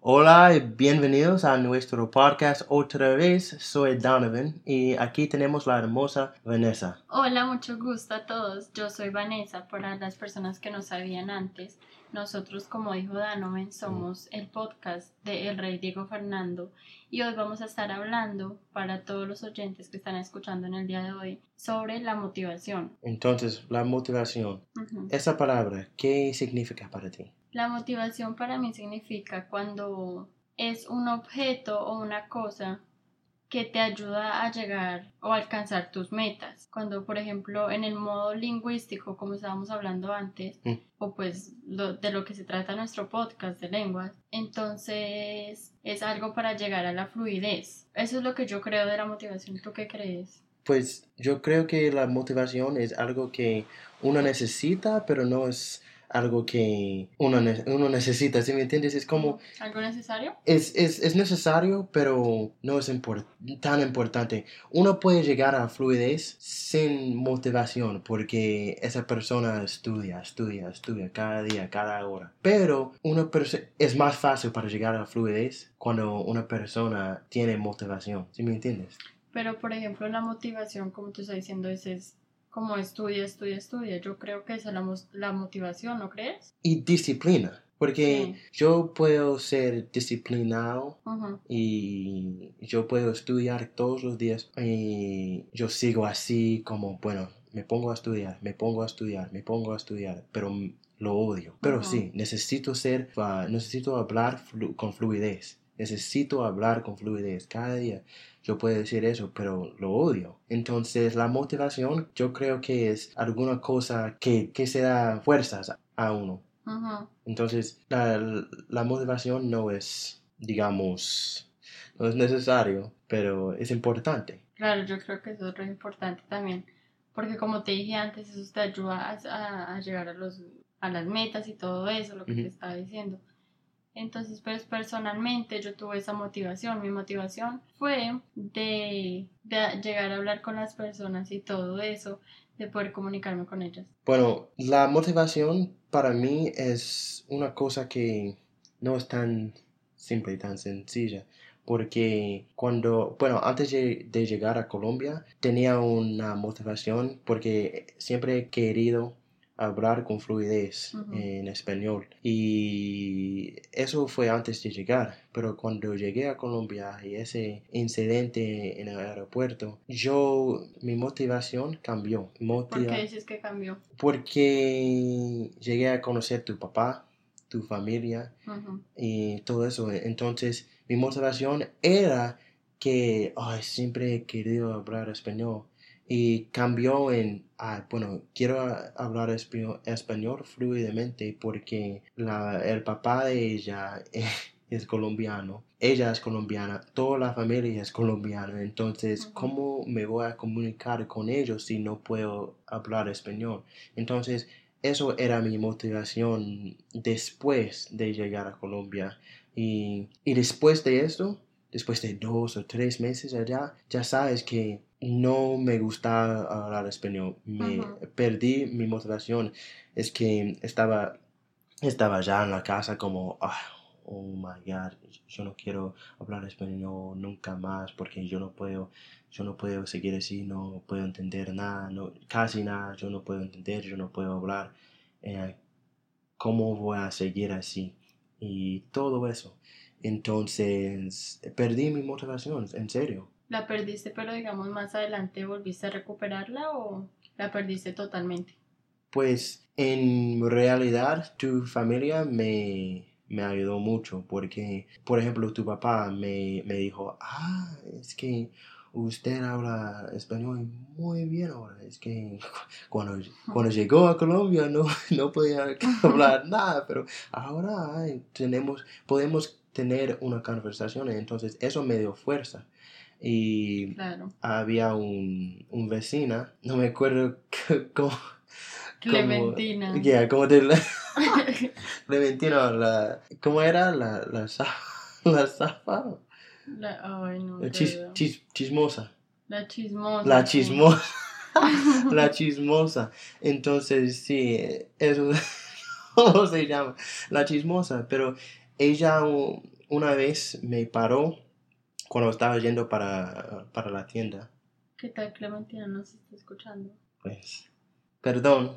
Hola y bienvenidos a nuestro podcast otra vez. Soy Donovan y aquí tenemos la hermosa Vanessa. Hola, mucho gusto a todos. Yo soy Vanessa. Para las personas que no sabían antes, nosotros, como dijo Donovan, somos el podcast de El Rey Diego Fernando y hoy vamos a estar hablando para todos los oyentes que están escuchando en el día de hoy sobre la motivación. Entonces, la motivación. Esa palabra, ¿qué significa para ti? La motivación para mí significa cuando es un objeto o una cosa que te ayuda a llegar o alcanzar tus metas. Cuando, por ejemplo, en el modo lingüístico, como estábamos hablando antes, Mm. o pues lo- de lo que se trata nuestro podcast de lenguas, entonces es algo para llegar a la fluidez. Eso es lo que yo creo de la motivación. ¿Tú qué crees? Pues yo creo que la motivación es algo que uno necesita, pero no es algo que uno, ne- uno necesita, ¿sí me entiendes? Es como, ¿Algo necesario? es, es, es necesario, pero no es impor- tan importante. Uno puede llegar a fluidez sin motivación, porque esa persona estudia, estudia, estudia cada día, cada hora. Pero una es más fácil para llegar a fluidez cuando una persona tiene motivación, ¿sí me entiendes? Pero, por ejemplo, la motivación, como tú estás diciendo, es, es como estudia, estudia, estudia. Yo creo que esa es la, la motivación, ¿no crees? Y disciplina, porque yo puedo ser disciplinado Ujú. y yo puedo estudiar todos los días y yo sigo así como, bueno, me pongo a estudiar, me pongo a estudiar, me pongo a estudiar, pero lo odio. Pero Ujú. sí, necesito ser, ah, necesito hablar flu- con fluidez, necesito hablar con fluidez cada día. Yo puedo decir eso, pero lo odio. Entonces la motivación yo creo que es alguna cosa que, que se da fuerzas a uno. Entonces, la, la motivación no es, digamos, no es necesario, pero es importante. Claro, yo creo que eso es importante también, porque como te dije antes, eso te ayuda a, a- llegar a, los, a las metas y todo eso, lo que te estaba diciendo. Entonces, pues personalmente yo tuve esa motivación. Mi motivación fue de, llegar a hablar con las personas y todo eso, de poder comunicarme con ellas. Bueno, la motivación para mí es una cosa que no es tan simple y tan sencilla. Porque cuando, bueno, antes de llegar a Colombia tenía una motivación porque siempre he querido hablar con fluidez Ujú. en español. Y eso fue antes de llegar. Pero cuando llegué a Colombia y ese incidente en el aeropuerto, yo, mi motivación cambió. ¿Por Motiva- qué dices que cambió? porque llegué a conocer tu papá, tu familia y todo eso. Entonces, mi motivación era que ay, siempre he querido hablar español. Y cambió en, ah, bueno, quiero hablar espa- español fluidamente porque la, el papá de ella es colombiano, ella es colombiana, toda la familia es colombiana. Entonces. ¿cómo me voy a comunicar con ellos si no puedo hablar español? Entonces, eso era mi motivación después de llegar a Colombia. Y, y después de esto, después de dos o tres meses allá, ya sabes que no me gustaba hablar español. Me perdí mi motivación. Es que estaba, estaba ya en la casa como, ah, oh my God, yo no quiero hablar español nunca más porque yo no puedo, yo no puedo seguir así, no puedo entender nada, no, casi nada, yo no puedo entender, yo no puedo hablar. Eh, ¿Cómo voy a seguir así? Y todo eso. Entonces, perdí mi motivación, en serio. ¿La perdiste, pero digamos más adelante volviste a recuperarla o la perdiste totalmente? Pues en realidad tu familia me, me ayudó mucho porque, por ejemplo, tu papá me, me dijo, ah, es que usted habla español muy bien ahora. Es que cuando, cuando llegó a Colombia no, no podía hablar nada, pero ahora tenemos, podemos tener una conversación. Entonces eso me dio fuerza. Y Claro. había un, un vecina, no me acuerdo cómo. Clementina. Ya, ¿cómo te Clementina, la, ¿cómo era? La, la, la zafa. La, ay, no. La de chis- chis- chismosa. La chismosa. La sí. chismosa. la chismosa. Entonces, sí, eso. ¿Cómo se llama? La chismosa. Pero ella una vez me paró cuando estaba yendo para, para la tienda. ¿Qué tal Clementina nos está escuchando? Pues, perdón,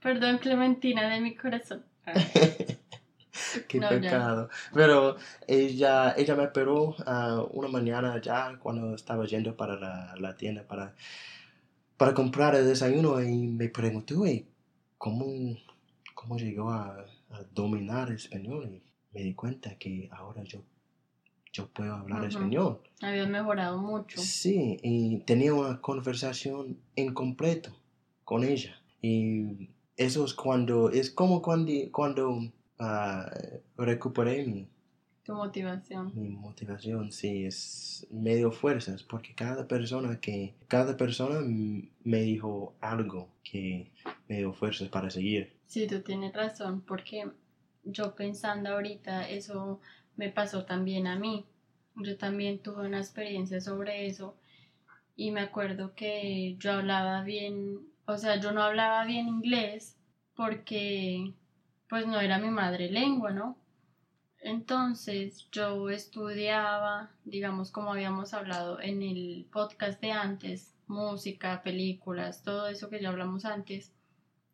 Perdón Clementina de mi corazón. Ah, qué No, ya. pecado. Pero ella, ella me esperó ah, una mañana ya cuando estaba yendo para la, la tienda para, para comprar el desayuno y me preguntó "Ey, cómo, cómo llegó a, a dominar el español y me di cuenta que ahora yo, yo puedo hablar Ujú. español. Habías mejorado mucho. Sí, y tenía una conversación en completo con ella. Y eso es cuando, es como cuando, cuando ah, recuperé mi, Tu motivación. mi motivación, sí, es medio fuerzas, porque cada persona que, cada persona me dijo algo que me dio fuerzas para seguir. Sí, tú tienes razón, porque yo pensando ahorita, eso me pasó también a mí. Yo también tuve una experiencia sobre eso y me acuerdo que yo hablaba bien, o sea, yo no hablaba bien inglés porque pues no era mi madre lengua, ¿no? Entonces yo estudiaba, digamos como habíamos hablado en el podcast de antes, música, películas, todo eso que ya hablamos antes.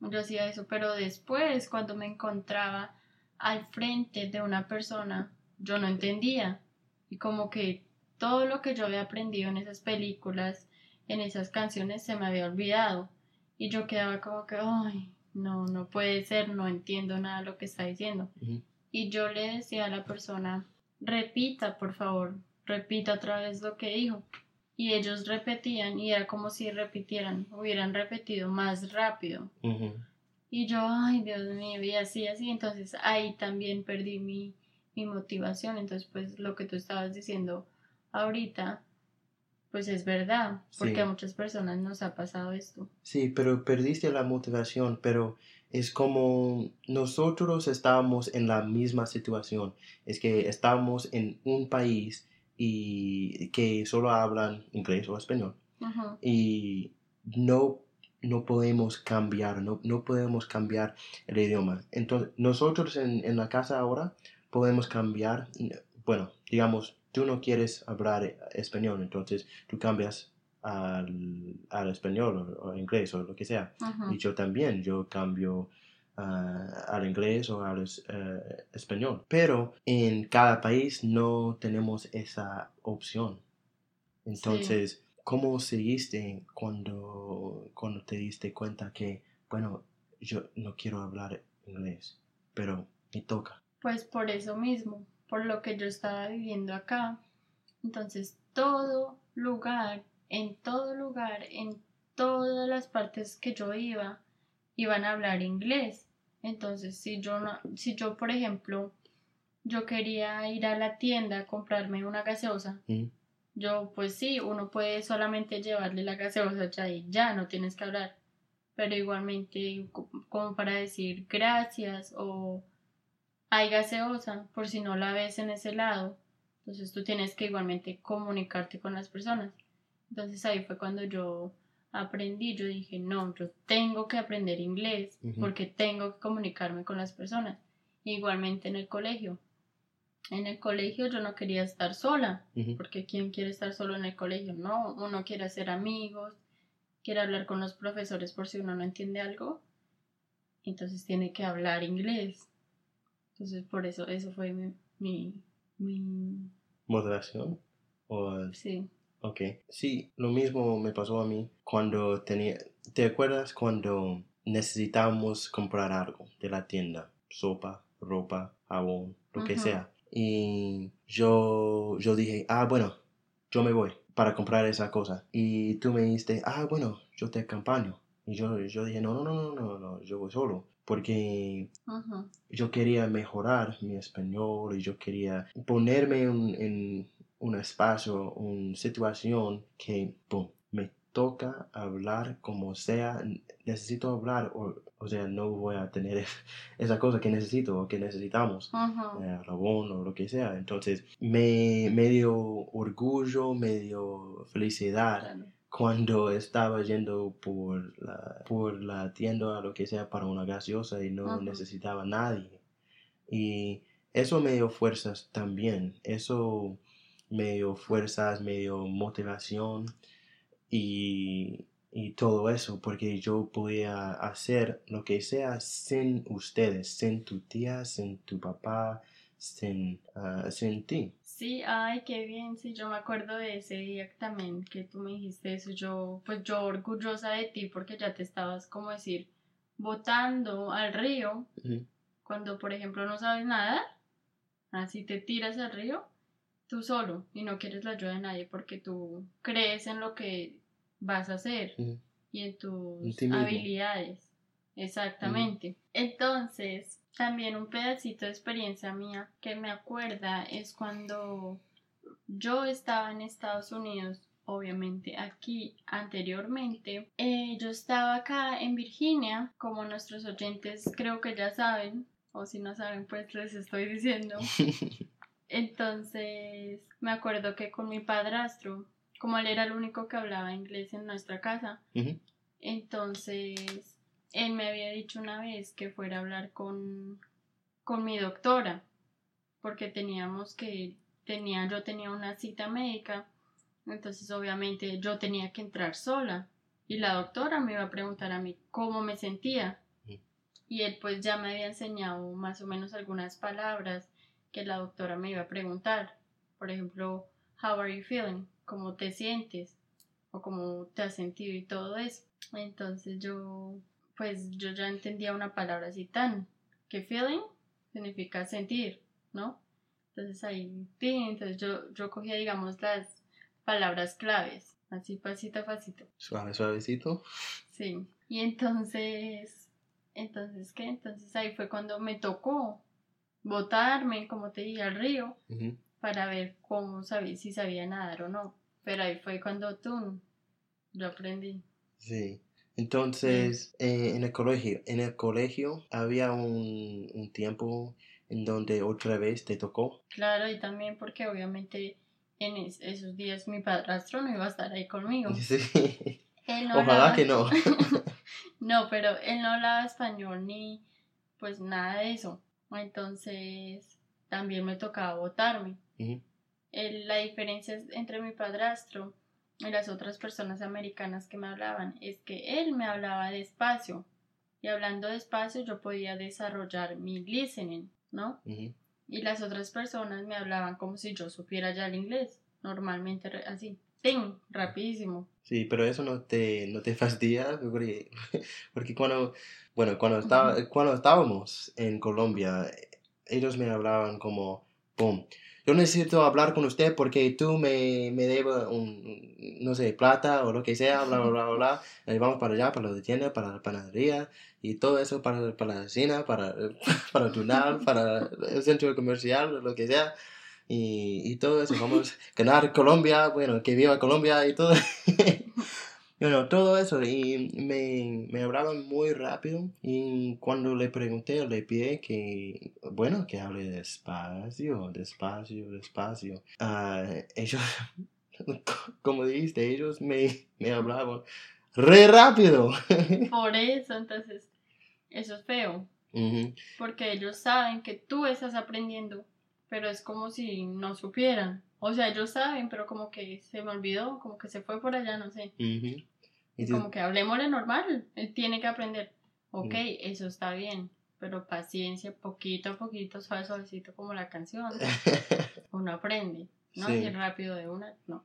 Yo hacía eso, pero después cuando me encontraba al frente de una persona, yo no entendía. Y como que todo lo que yo había aprendido en esas películas, en esas canciones, se me había olvidado. Y yo quedaba como que, ay, no, no puede ser, no entiendo nada de lo que está diciendo. Y yo le decía a la persona, repita, por favor, repita otra vez lo que dijo. Y ellos repetían y era como si repitieran, hubieran repetido más rápido. Y yo, ay, Dios mío, y así, así. Entonces ahí también perdí mi, mi motivación. Entonces, pues lo que tú estabas diciendo ahorita, pues es verdad, porque Sí. a muchas personas nos ha pasado esto. Sí, pero perdiste la motivación, pero es como nosotros estábamos en la misma situación. Es que estábamos en un país y que solo hablan inglés o español Ujú, y no, no podemos cambiar, no, no podemos cambiar el idioma. Entonces, nosotros en, en la casa ahora podemos cambiar, bueno, digamos, tú no quieres hablar español, entonces tú cambias al, al español o, o inglés o lo que sea. Y yo también, yo cambio ah, al inglés o al eh, español. Pero en cada país no tenemos esa opción. Entonces, ¿cómo seguiste cuando, cuando te diste cuenta que, bueno, yo no quiero hablar inglés, pero me toca? Pues por eso mismo, por lo que yo estaba viviendo acá. Entonces, todo lugar, en todo lugar, en todas las partes que yo iba, iban a hablar inglés. Entonces, si yo no, si yo, por ejemplo, yo quería ir a la tienda a comprarme una gaseosa, ¿Mm? yo, pues sí, uno puede solamente llevarle la gaseosa ya y ya, no tienes que hablar. Pero igualmente, co- como para decir gracias o hay gaseosa, por si no la ves en ese lado, entonces tú tienes que igualmente comunicarte con las personas. Entonces ahí fue cuando yo aprendí, yo dije, no, yo tengo que aprender inglés porque tengo que comunicarme con las personas. Igualmente en el colegio. En el colegio yo no quería estar sola, porque ¿quién quiere estar solo en el colegio? No, uno quiere hacer amigos, quiere hablar con los profesores por si uno no entiende algo, entonces tiene que hablar inglés. Entonces por eso, eso fue mi, mi, mi- ¿Motivación? ¿O sí, Ok, sí, lo mismo me pasó a mí cuando tenía, ¿te acuerdas cuando necesitábamos comprar algo de la tienda? Sopa, ropa, jabón, lo que sea. Y yo, yo dije, ah, bueno, yo me voy para comprar esa cosa. Y tú me dijiste, ah, bueno, yo te acompaño. Y yo, yo dije, no, no, no, no, no, no, yo voy solo. Porque yo quería mejorar mi español y yo quería ponerme en, en un espacio, una situación que boom, me toca hablar como sea, necesito hablar o, o sea, no voy a tener esa cosa que necesito o que necesitamos. ujú. eh, Rabón o lo que sea. Entonces, me, me dio orgullo, me dio felicidad. Cuando estaba yendo por la, por la tienda o lo que sea para una gaseosa y no necesitaba nadie. Y eso me dio fuerzas también. Eso me dio fuerzas, me dio motivación y, y todo eso, porque yo podía hacer lo que sea sin ustedes, sin tu tía, sin tu papá, sin, ah, sin ti. Sí, ay, qué bien, sí, yo me acuerdo de ese día también que tú me dijiste eso, yo, pues yo orgullosa de ti porque ya te estabas, como decir, botando al río, cuando por ejemplo no sabes nadar, así te tiras al río, tú solo, y no quieres la ayuda de nadie porque tú crees en lo que vas a hacer y en tus habilidades. Exactamente. Entonces, también un pedacito de experiencia mía que me acuerda es cuando yo estaba en Estados Unidos, obviamente aquí anteriormente. eh, yo estaba acá en Virginia, como nuestros oyentes creo que ya saben, o si no saben, pues les estoy diciendo. Entonces, me acuerdo que con mi padrastro, como él era el único que hablaba inglés en nuestra casa, entonces él me había dicho una vez que fuera a hablar con, con mi doctora, porque teníamos que, tenía, yo tenía una cita médica, entonces obviamente yo tenía que entrar sola y la doctora me iba a preguntar a mí cómo me sentía. Mm. Y él pues ya me había enseñado más o menos algunas palabras que la doctora me iba a preguntar. Por ejemplo, how are you feeling? ¿Cómo te sientes? O cómo te has sentido y todo eso. Entonces yo, pues yo ya entendía una palabra así tan, que feeling significa sentir, ¿no? Entonces ahí, sí, entonces yo, yo cogía, digamos, las palabras claves, así pasito a pasito. Suave, suavecito. Sí. Y entonces, entonces, ¿qué? Entonces ahí fue cuando me tocó botarme, como te dije, al río para ver cómo sabía, si sabía nadar o no. Pero ahí fue cuando tú, yo aprendí. Sí. Entonces, eh, en el colegio, en el colegio había un, un tiempo en donde otra vez te tocó. Claro, y también porque obviamente en es- esos días mi padrastro no iba a estar ahí conmigo. Sí. Él no Ojalá hablaba- que no. No, pero él no hablaba español ni pues nada de eso. Entonces también me tocaba votarme. La diferencia es- entre mi padrastro y las otras personas americanas que me hablaban es que él me hablaba despacio. Y hablando despacio yo podía desarrollar mi listening, ¿no? Ujú. Y las otras personas me hablaban como si yo supiera ya el inglés. Normalmente así. ¡Ting! Rapidísimo. Sí, pero eso no te, no te fastidia porque, porque cuando, bueno, cuando, estaba, cuando estábamos en Colombia, ellos me hablaban como, boom, yo necesito hablar con usted porque tú me, me debes un, no sé, plata o lo que sea, bla, bla, bla, bla. Y vamos para allá, para la tienda, para la panadería y todo eso para, para la cocina, para, para el tunal, para el centro comercial, lo que sea. Y, y todo eso, vamos a ganar Colombia, bueno, que viva Colombia y todo. Bueno, todo eso, y me, me hablaban muy rápido, y cuando le pregunté, le pide que, bueno, que hable despacio, despacio, despacio. Ah, ellos, como dijiste, ellos me, me hablaban re rápido. Por eso, entonces, eso es feo. Porque ellos saben que tú estás aprendiendo, pero es como si no supieran. O sea, ellos saben, pero como que se me olvidó, como que se fue por allá, no sé. Y Como que hablemosle normal, él tiene que aprender. Ok, eso está bien, pero paciencia, poquito a poquito, suave, suavecito, como la canción. Uno aprende, no Sí. así rápido de una, no.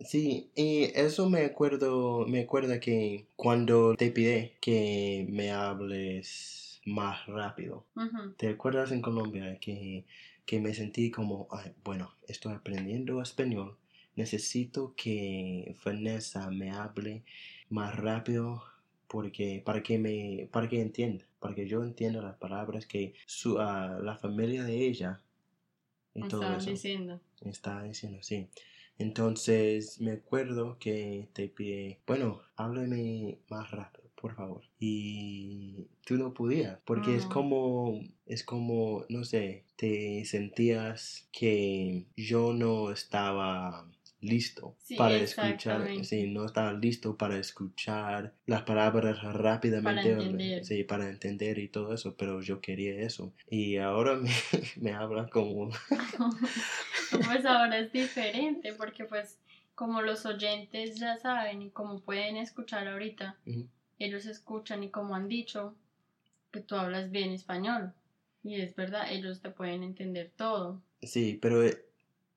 Sí, y eso me acuerdo, me acuerda que cuando te pide que me hables más rápido, Ujú, ¿te acuerdas en Colombia que, que me sentí como, "Ay, bueno, estoy aprendiendo español, necesito que Vanessa me hable más rápido porque para que me para que entienda, para que yo entienda las palabras que su ah, la familia de ella y todo eso diciendo. está diciendo así. Entonces me acuerdo que te pide, bueno, háblame más rápido, por favor. Y tú no podías, porque es Mm. como, es como, no sé, te sentías que yo no estaba listo Sí, para escuchar, sí, no estaba listo para escuchar las palabras rápidamente, Para entender. sí, para entender y todo eso, pero yo quería eso. Y ahora me, me habla como, pues ahora es diferente porque pues como los oyentes ya saben y como pueden escuchar ahorita, Ujú. ellos escuchan y como han dicho que tú hablas bien español. Y es verdad, ellos te pueden entender todo. sí, pero eh,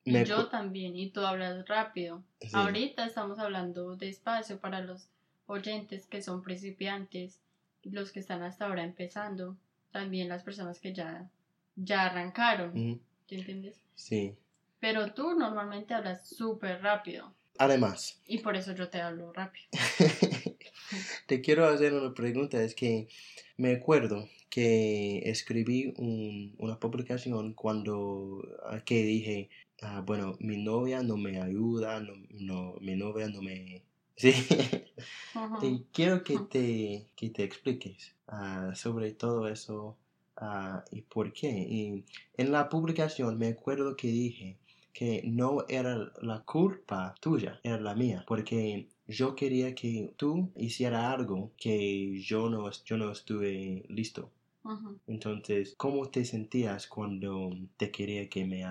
Y me, yo también, y tú hablas rápido. sí, Ahorita estamos hablando despacio para los oyentes que son principiantes, los que están hasta ahora empezando, también las personas que ya, ya arrancaron, ¿te entiendes? sí. Pero tú normalmente hablas súper rápido Además, y por eso yo te hablo rápido. Te quiero hacer una pregunta, es que me acuerdo que escribí un- una publicación cuando ah, que dije, ah, bueno, mi novia no me ayuda, no, no, mi novia no me... Sí. Te quiero que te, que te expliques ah, sobre todo eso ah, y por qué. Y en la publicación me acuerdo que dije que no era la culpa tuya, era la mía, porque yo quería que tú hiciera algo que yo no, yo no estuve listo. Entonces, ¿cómo te sentías cuando te quería que me,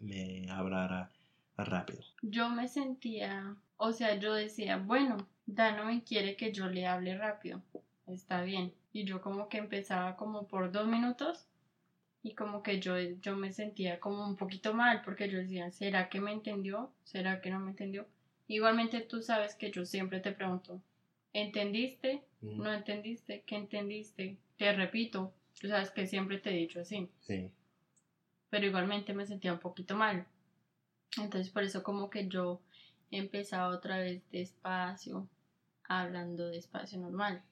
me hablara rápido? Yo me sentía, o sea, yo decía, bueno, Dano me quiere que yo le hable rápido, está bien. Y yo como que empezaba como por dos minutos y como que yo, yo me sentía como un poquito mal porque yo decía, ¿será que me entendió? ¿Será que no me entendió? Igualmente tú sabes que yo siempre te pregunto, ¿entendiste? ¿No entendiste? ¿Qué entendiste? Te repito, tú sabes que siempre te he dicho así Sí. pero igualmente me sentía un poquito mal. Entonces por eso como que yo empezaba otra vez despacio, hablando despacio normal,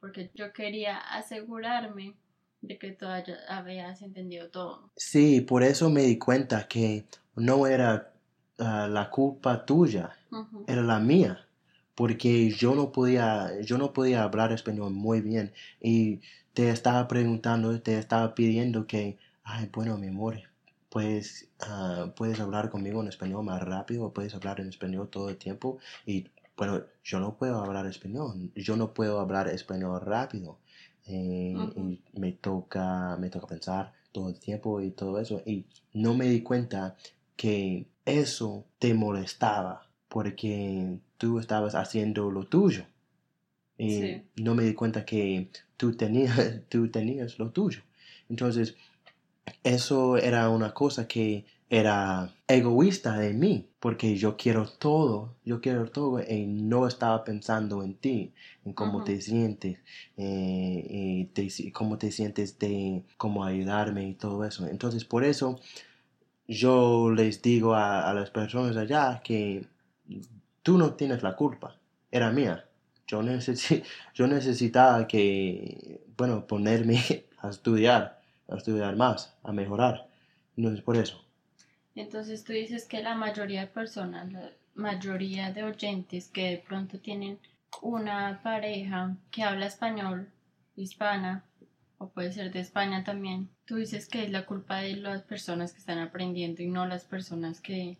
porque yo quería asegurarme de que tú habías entendido todo. Sí, por eso me di cuenta que no era ah, la culpa tuya, era la mía, porque yo no podía, yo no podía hablar español muy bien y te estaba preguntando, te estaba pidiendo que, ay, bueno, mi amor, pues, ah, puedes hablar conmigo en español más rápido, puedes hablar en español todo el tiempo y, bueno, yo no puedo hablar español, yo no puedo hablar español rápido. eh, Ujú. y me toca, me toca pensar todo el tiempo y todo eso y no me di cuenta que eso te molestaba porque tú estabas haciendo lo tuyo. Y Sí. no me di cuenta que tú tenías, tú tenías lo tuyo. Entonces, eso era una cosa que era egoísta de mí, porque yo quiero todo, yo quiero todo y no estaba pensando en ti, en cómo Ujú. te sientes, eh, y te cómo te sientes de cómo ayudarme y todo eso. Entonces, por eso yo les digo a, a las personas allá que tú no tienes la culpa, era mía. Yo, necesi- yo necesitaba que, bueno, ponerme a estudiar, a estudiar más, a mejorar. No es por eso. Entonces tú dices que la mayoría de personas, la mayoría de oyentes que de pronto tienen una pareja que habla español, hispana, o puede ser de España también, tú dices que es la culpa de las personas que están aprendiendo y no las personas que,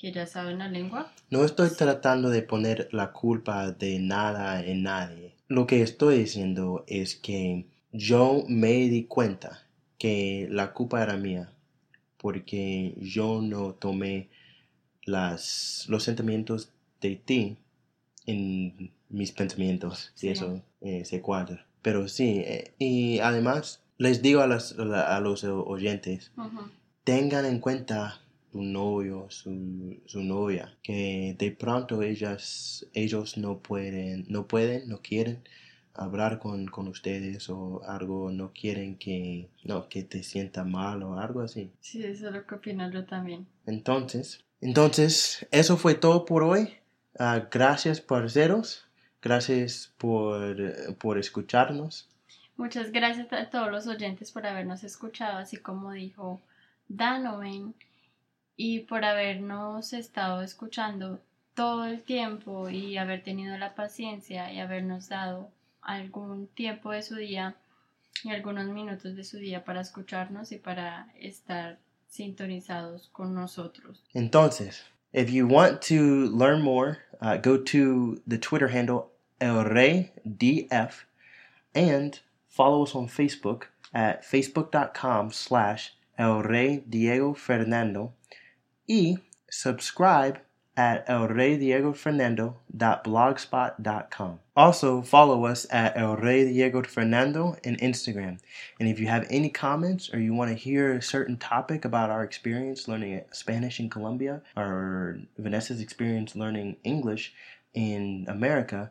que ya saben la lengua. No estoy tratando de poner la culpa de nada en nadie. Lo que estoy diciendo es que yo me di cuenta que la culpa era mía porque yo no tomé las, los sentimientos de ti en mis pensamientos, si Sí. eso eh, se cuadra. Pero sí, eh, y además les digo a, las- a los oyentes, Ujú. tengan en cuenta su novio, su, su novia, que de pronto ellas, ellos no pueden, no pueden, no quieren hablar con, con ustedes o algo, no quieren que, no, que te sienta mal o algo así. Sí, eso es lo que opino yo también. Entonces, entonces, eso fue todo por hoy. Ah, gracias, parceros. Gracias por, por escucharnos. Muchas gracias a todos los oyentes por habernos escuchado, así como dijo Danoven, y por habernos estado escuchando todo el tiempo y haber tenido la paciencia y habernos dado algún tiempo de su día y algunos minutos de su día para escucharnos y para estar sintonizados con nosotros. Entonces, If you want to learn more, uh, go to the Twitter handle El Rey DF and follow us on Facebook at facebook.com slash El Rey Diego Fernando y subscribe at elreydiegofernando.blogspot.com. Also, follow us at El Rey Diego Fernando in Instagram. And if you have any comments or you want to hear a certain topic about our experience learning Spanish in Colombia or Vanessa's experience learning English in America,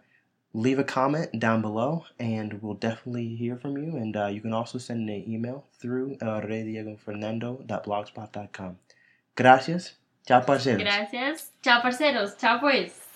leave a comment down below and we'll definitely hear from you. And uh, you can also send an email through elreydiegoFernando.blogspot.com. Gracias. Chao, parceros. Gracias. Chao, parceros. Chao, pues.